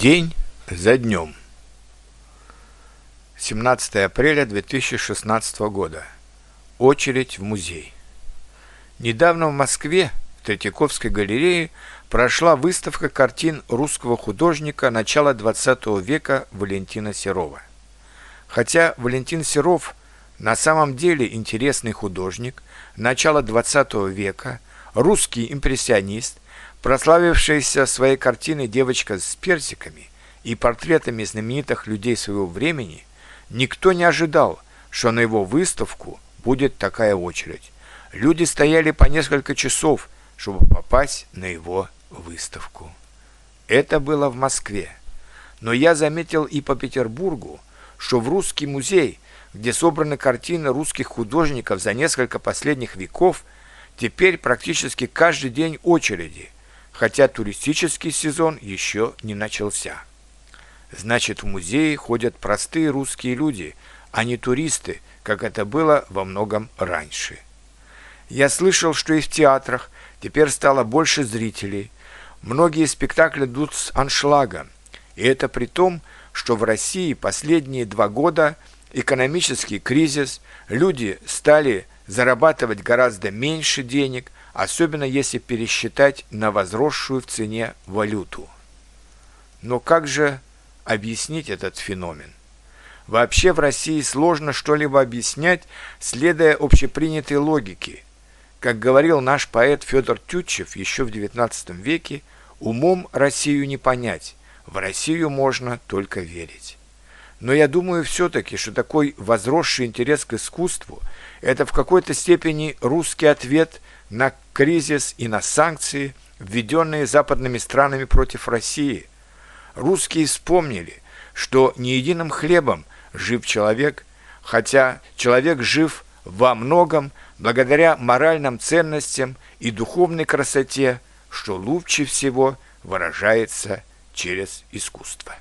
День за днем. 17 апреля 2016 года. Очередь в музей. Недавно в Москве в Третьяковской галерее прошла выставка картин русского художника начала XX века Валентина Серова. Хотя Валентин Серов на самом деле интересный художник начала XX века, русский импрессионист – Прославившаяся своей картиной «Девочка с персиками» и портретами знаменитых людей своего времени, никто не ожидал, что на его выставку будет такая очередь. Люди стояли по несколько часов, чтобы попасть на его выставку. Это было в Москве. Но я заметил и по Петербургу, что в Русский музей, где собраны картины русских художников за несколько последних веков, теперь практически каждый день очереди – хотя туристический сезон еще не начался. Значит, в музеи ходят простые русские люди, а не туристы, как это было во многом раньше. Я слышал, что и в театрах теперь стало больше зрителей. Многие спектакли идут с аншлагом. И это при том, что в России последние два года экономический кризис, люди стали зарабатывать гораздо меньше денег, особенно если пересчитать на возросшую в цене валюту. Но как же объяснить этот феномен? Вообще в России сложно что-либо объяснять, следуя общепринятой логике. Как говорил наш поэт Федор Тютчев еще в XIX веке, умом Россию не понять, в Россию можно только верить. Но я думаю все-таки, что такой возросший интерес к искусству – это в какой-то степени русский ответ на кризис и на санкции, введенные западными странами против России. Русские вспомнили, что не единым хлебом жив человек, хотя человек жив во многом благодаря моральным ценностям и духовной красоте, что лучше всего выражается через искусство.